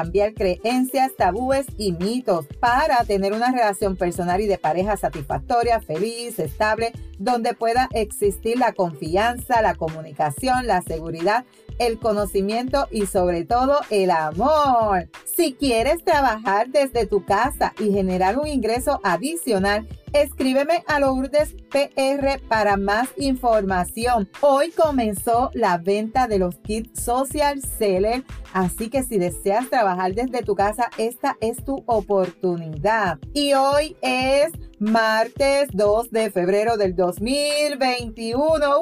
cambiar creencias, tabúes y mitos para tener una relación personal y de pareja satisfactoria, feliz, estable, donde pueda existir la confianza, la comunicación, la seguridad, el conocimiento y sobre todo el amor. Si quieres trabajar desde tu casa y generar un ingreso adicional, escríbeme a Lourdes PR para más información. Hoy comenzó la venta de los kits Social Seller, así que si deseas trabajar desde tu casa, esta es tu oportunidad. Y hoy es martes 2 de febrero del 2021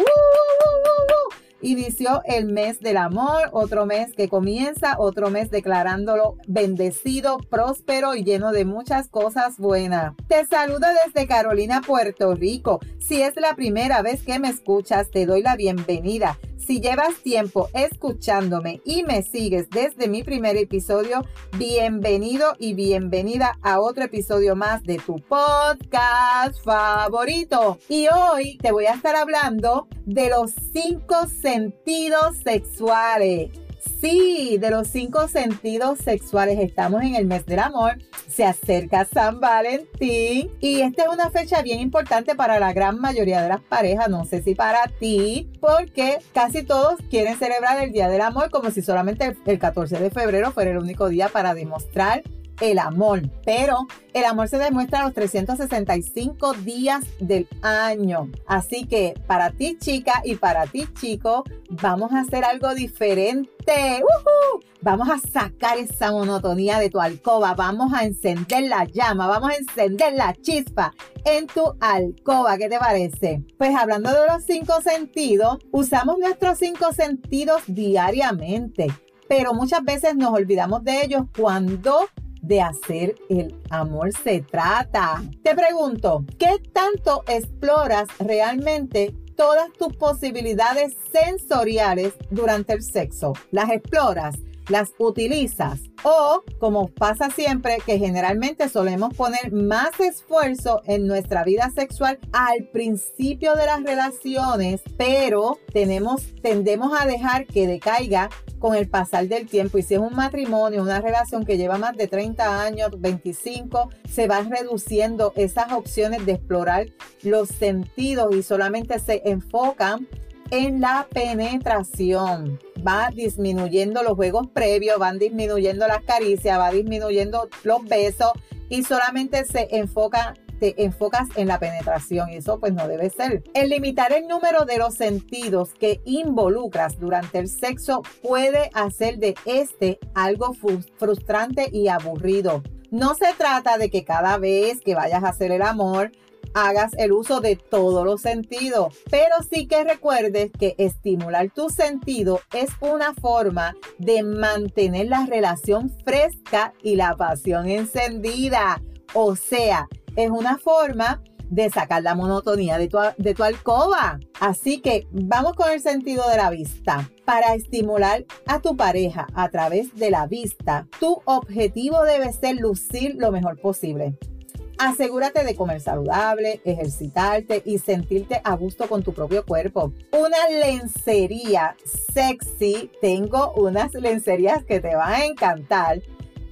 inició el mes del amor, otro mes que comienza, otro mes declarándolo bendecido, próspero y lleno de muchas cosas buenas. Te saludo desde Carolina, Puerto Rico. Si es la primera vez que me escuchas, te doy la bienvenida. Si llevas tiempo escuchándome y me sigues desde mi primer episodio, bienvenido y bienvenida a otro episodio más de tu podcast favorito. Y hoy te voy a estar hablando de los cinco sentidos sexuales. Sí, de los cinco sentidos sexuales estamos en el mes del amor. Se acerca San Valentín y esta es una fecha bien importante para la gran mayoría de las parejas. No sé si para ti, porque casi todos quieren celebrar el Día del Amor como si solamente el 14 de febrero fuera el único día para demostrar el amor, pero el amor se demuestra los 365 días del año. Así que para ti chica y para ti chico, vamos a hacer algo diferente. Vamos a sacar esa monotonía de tu alcoba, vamos a encender la llama, vamos a encender la chispa en tu alcoba. ¿Qué te parece? Pues hablando de los cinco sentidos, usamos nuestros cinco sentidos diariamente, pero muchas veces nos olvidamos de ellos cuando de hacer el amor se trata. Te pregunto, ¿qué tanto exploras realmente todas tus posibilidades sensoriales durante el sexo? ¿Las exploras? Las utilizas. O, como pasa siempre, que generalmente solemos poner más esfuerzo en nuestra vida sexual al principio de las relaciones, pero tenemos, tendemos a dejar que decaiga con el pasar del tiempo. Y si es un matrimonio, una relación que lleva más de 30 años, 25, se van reduciendo esas opciones de explorar los sentidos y solamente se enfocan en la penetración. Va disminuyendo los juegos previos, van disminuyendo las caricias, va disminuyendo los besos y solamente se enfoca te enfocas en la penetración y eso pues no debe ser. El limitar el número de los sentidos que involucras durante el sexo puede hacer de este algo frustrante y aburrido. No se trata de que cada vez que vayas a hacer el amor hagas el uso de todos los sentidos, pero sí que recuerdes que estimular tu sentido es una forma de mantener la relación fresca y la pasión encendida. O sea, es una forma de sacar la monotonía de tu, de tu alcoba. Así que vamos con el sentido de la vista. Para estimular a tu pareja a través de la vista, tu objetivo debe ser lucir lo mejor posible. Asegúrate de comer saludable, ejercitarte y sentirte a gusto con tu propio cuerpo. Una lencería sexy. Tengo unas lencerías que te van a encantar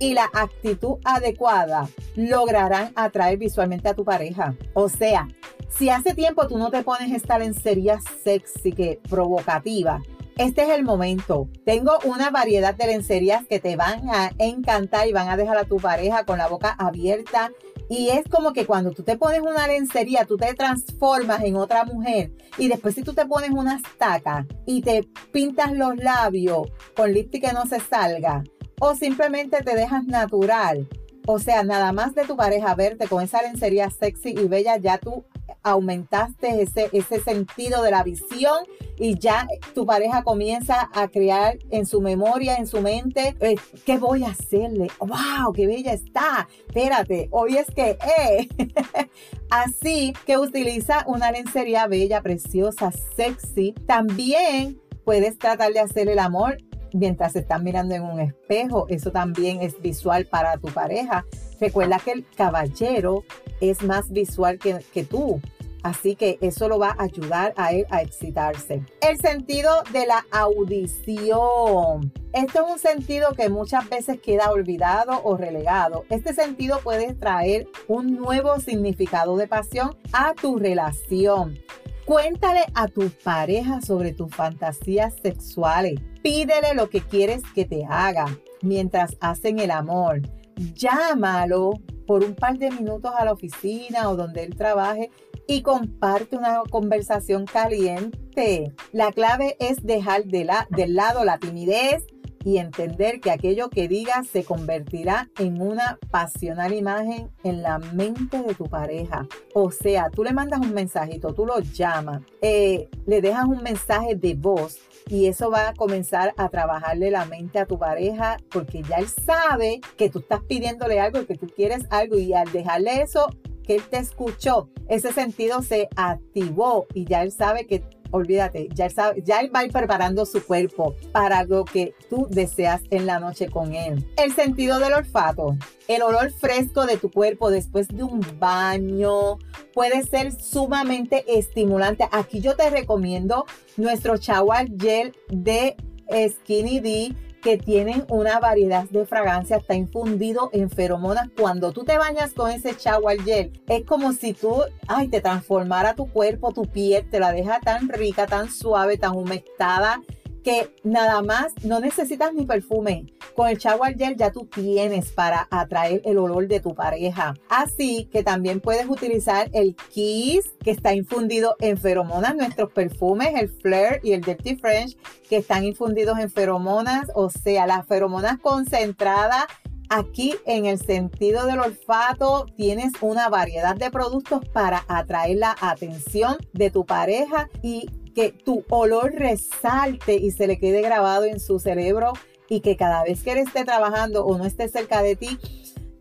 y la actitud adecuada lograrán atraer visualmente a tu pareja. O sea, si hace tiempo tú no te pones esta lencería sexy que provocativa, este es el momento. Tengo una variedad de lencerías que te van a encantar y van a dejar a tu pareja con la boca abierta. Y es como que cuando tú te pones una lencería, tú te transformas en otra mujer. Y después si tú te pones una estaca y te pintas los labios con lipstick que no se salga, o simplemente te dejas natural, o sea, nada más de tu pareja verte con esa lencería sexy y bella, ya tú aumentaste ese, ese sentido de la visión y ya tu pareja comienza a crear en su memoria, en su mente, eh, ¿qué voy a hacerle? ¡Wow! ¡Qué bella está! Espérate, hoy es que, eh. Así que utiliza una lencería bella, preciosa, sexy. También puedes tratar de hacer el amor mientras se están mirando en un espejo. Eso también es visual para tu pareja. Recuerda que el caballero es más visual que, que tú. Así que eso lo va a ayudar a él a excitarse. El sentido de la audición. Esto es un sentido que muchas veces queda olvidado o relegado. Este sentido puede traer un nuevo significado de pasión a tu relación. Cuéntale a tu pareja sobre tus fantasías sexuales. Pídele lo que quieres que te haga mientras hacen el amor. Llámalo por un par de minutos a la oficina o donde él trabaje y comparte una conversación caliente. La clave es dejar del lado la timidez y entender que aquello que digas se convertirá en una pasional imagen en la mente de tu pareja. O sea, tú le mandas un mensajito, tú lo llamas, eh, le dejas un mensaje de voz y eso va a comenzar a trabajarle la mente a tu pareja porque ya él sabe que tú estás pidiéndole algo, que tú quieres algo y al dejarle eso, que él te escuchó, ese sentido se activó y ya él sabe que olvídate, ya él, sabe, ya él va a ir preparando su cuerpo para lo que tú deseas en la noche con él. El sentido del olfato, el olor fresco de tu cuerpo después de un baño puede ser sumamente estimulante. Aquí yo te recomiendo nuestro shower gel de Skinny D que tienen una variedad de fragancias, está infundido en feromonas. Cuando tú te bañas con ese shower gel, es como si tú, ay, te transformara tu cuerpo, tu piel, te la deja tan rica, tan suave, tan humectada que nada más no necesitas ni perfume. Con el shower gel ya tú tienes para atraer el olor de tu pareja. Así que también puedes utilizar el Kiss que está infundido en feromonas, nuestros perfumes, el Flair y el Dirty French que están infundidos en feromonas, o sea, las feromonas concentradas Aquí en el sentido del olfato tienes una variedad de productos para atraer la atención de tu pareja y que tu olor resalte y se le quede grabado en su cerebro y que cada vez que él esté trabajando o no esté cerca de ti,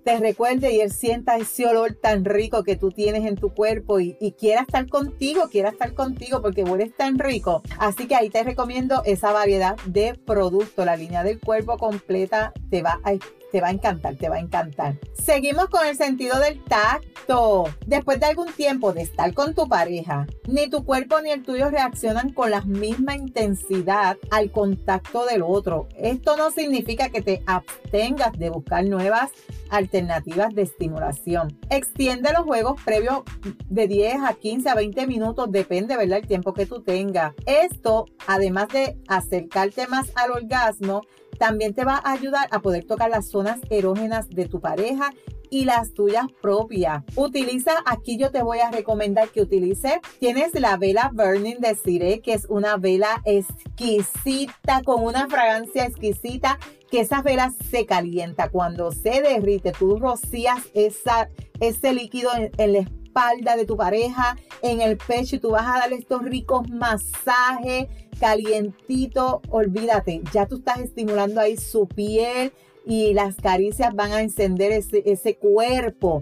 te recuerde y él sienta ese olor tan rico que tú tienes en tu cuerpo y, quiera estar contigo, quiera estar contigo porque hueles tan rico. Así que ahí te recomiendo esa variedad de productos. La línea del cuerpo completa te va a te va a encantar, te va a encantar. Seguimos con el sentido del tacto. Después de algún tiempo de estar con tu pareja, ni tu cuerpo ni el tuyo reaccionan con la misma intensidad al contacto del otro. Esto no significa que te abstengas de buscar nuevas alternativas de estimulación. Extiende los juegos previos de 10 a 15 a 20 minutos, depende, ¿verdad? El tiempo que tú tengas. Esto, además de acercarte más al orgasmo, también te va a ayudar a poder tocar las zonas erógenas de tu pareja y las tuyas propias. Utiliza, aquí yo te voy a recomendar que utilices, tienes la vela Burning de Cire, que es una vela exquisita, con una fragancia exquisita, que esa vela se calienta. Cuando se derrite, tú rocías esa, ese líquido en, en la espalda de tu pareja, en el pecho, y tú vas a darle estos ricos masajes calientito, olvídate, ya tú estás estimulando ahí su piel y las caricias van a encender ese, ese cuerpo.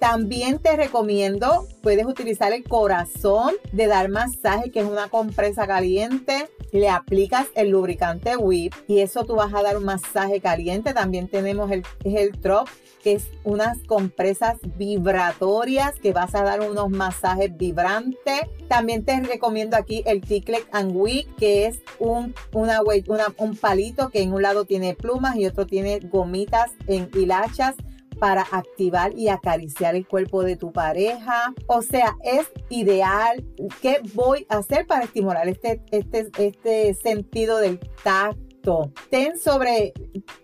También te recomiendo, puedes utilizar el corazón de dar masaje, que es una compresa caliente. Le aplicas el lubricante WIP y eso tú vas a dar un masaje caliente. También tenemos el, el drop, que es unas compresas vibratorias que vas a dar unos masajes vibrantes. También te recomiendo aquí el Ticklet and Wick, que es un, un palito que en un lado tiene plumas y otro tiene gomitas en hilachas para activar y acariciar el cuerpo de tu pareja. O sea, es ideal. ¿Qué voy a hacer para estimular este, este, este sentido del tacto? Ten sobre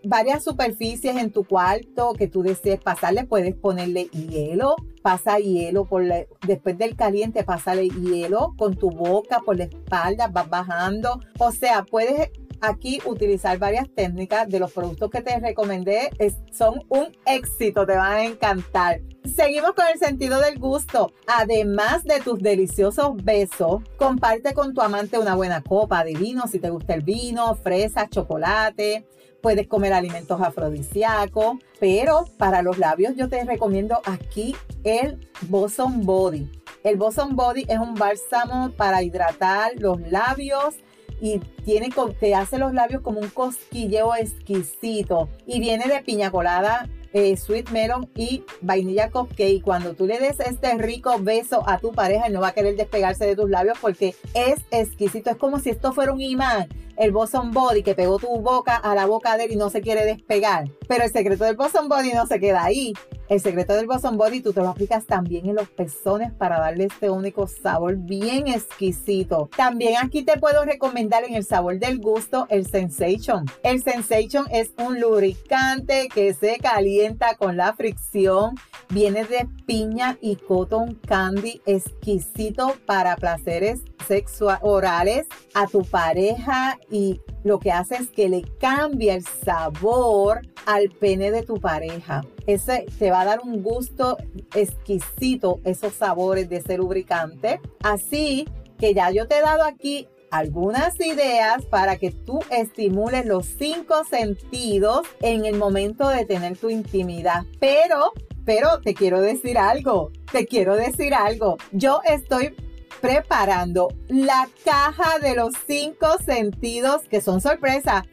varias superficies en tu cuarto que tú desees pasarle. Puedes ponerle hielo, pasa hielo por después del caliente, pásale hielo con tu boca por la espalda, vas bajando. O sea, puedes aquí utilizar varias técnicas de los productos que te recomendé. son un éxito, te van a encantar. Seguimos con el sentido del gusto. Además de tus deliciosos besos, comparte con tu amante una buena copa de vino si te gusta el vino, fresa, chocolate. Puedes comer alimentos afrodisíacos, pero para los labios yo te recomiendo aquí el Boson Body. El Boson Body es un bálsamo para hidratar los labios y tiene, te hace los labios como un cosquilleo exquisito y viene de piña colada, eh, sweet melon y vainilla cupcake. Cuando tú le des este rico beso a tu pareja, no va a querer despegarse de tus labios porque es exquisito. Es como si esto fuera un imán. El Boson Body que pegó tu boca a la boca de él y no se quiere despegar. Pero el secreto del Boson Body no se queda ahí. El secreto del Boson Body tú te lo aplicas también en los pezones para darle este único sabor bien exquisito. También aquí te puedo recomendar en el sabor del gusto el Sensation. El Sensation es un lubricante que se calienta con la fricción. Viene de piña y cotton candy exquisito para placeres sexuales orales a tu pareja y lo que hace es que le cambia el sabor al pene de tu pareja. Ese te va a dar un gusto exquisito, esos sabores de ese lubricante. Así que ya yo te he dado aquí algunas ideas para que tú estimules los cinco sentidos en el momento de tener tu intimidad. Pero, pero te quiero decir algo, te quiero decir algo. Yo estoy preparando la caja de los cinco sentidos que son sorpresa.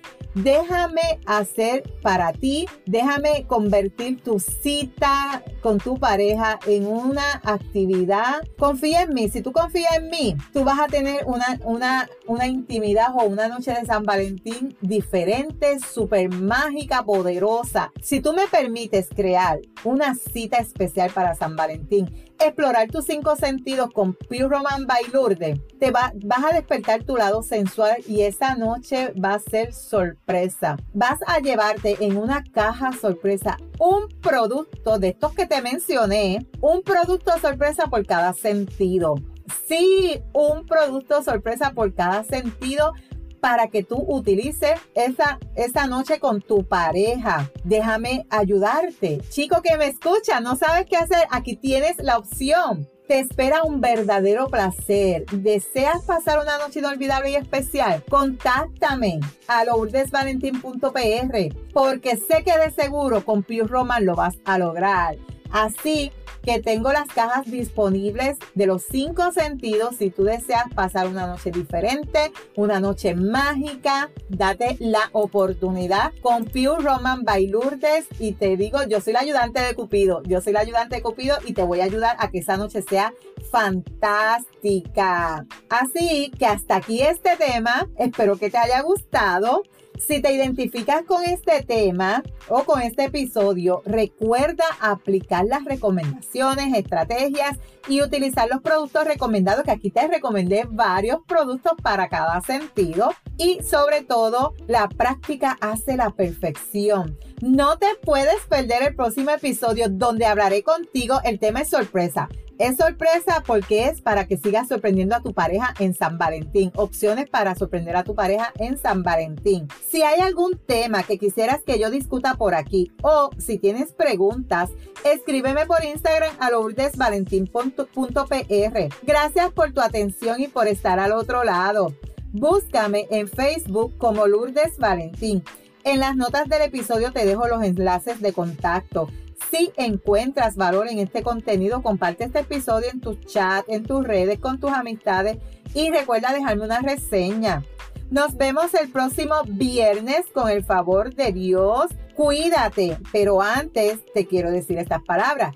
Déjame hacer para ti, déjame convertir tu cita con tu pareja en una actividad. Confía en mí, si tú confías en mí, tú vas a tener una, una, una intimidad o una noche de San Valentín diferente, súper mágica, poderosa. Si tú me permites crear una cita especial para San Valentín, explorar tus cinco sentidos con Pure Roman by Lourdes, te va, vas a despertar tu lado sensual y esa noche va a ser sorpresa. Vas a llevarte en una caja sorpresa un producto de estos que te mencioné, un producto sorpresa por cada sentido. Sí, un producto sorpresa por cada sentido para que tú utilices esa, esa noche con tu pareja. Déjame ayudarte. Chico que me escucha, no sabes qué hacer, aquí tienes la opción. Te espera un verdadero placer. ¿Deseas pasar una noche inolvidable y especial? Contáctame a lourdesvalentín.pr porque sé que de seguro con Pure Roman lo vas a lograr. Así que tengo las cajas disponibles de los cinco sentidos si tú deseas pasar una noche diferente, una noche mágica, date la oportunidad con Pure Roman by Lourdes y te digo, yo soy la ayudante de Cupido, yo soy la ayudante de Cupido y te voy a ayudar a que esa noche sea fantástica. Así que hasta aquí este tema, espero que te haya gustado. Si te identificas con este tema o con este episodio, recuerda aplicar las recomendaciones, estrategias y utilizar los productos recomendados, que aquí te recomendé varios productos para cada sentido. Y sobre todo, la práctica hace la perfección. No te puedes perder el próximo episodio donde hablaré contigo. El tema es sorpresa. Es sorpresa porque es para que sigas sorprendiendo a tu pareja en San Valentín. Opciones para sorprender a tu pareja en San Valentín. Si hay algún tema que quisieras que yo discuta por aquí o si tienes preguntas, escríbeme por Instagram a lourdesvalentín.pr. Gracias por tu atención y por estar al otro lado. Búscame en Facebook como Lourdes Valentín. En las notas del episodio te dejo los enlaces de contacto. Si encuentras valor en este contenido, comparte este episodio en tu chat, en tus redes, con tus amistades y recuerda dejarme una reseña. Nos vemos el próximo viernes con el favor de Dios. Cuídate, pero antes te quiero decir estas palabras.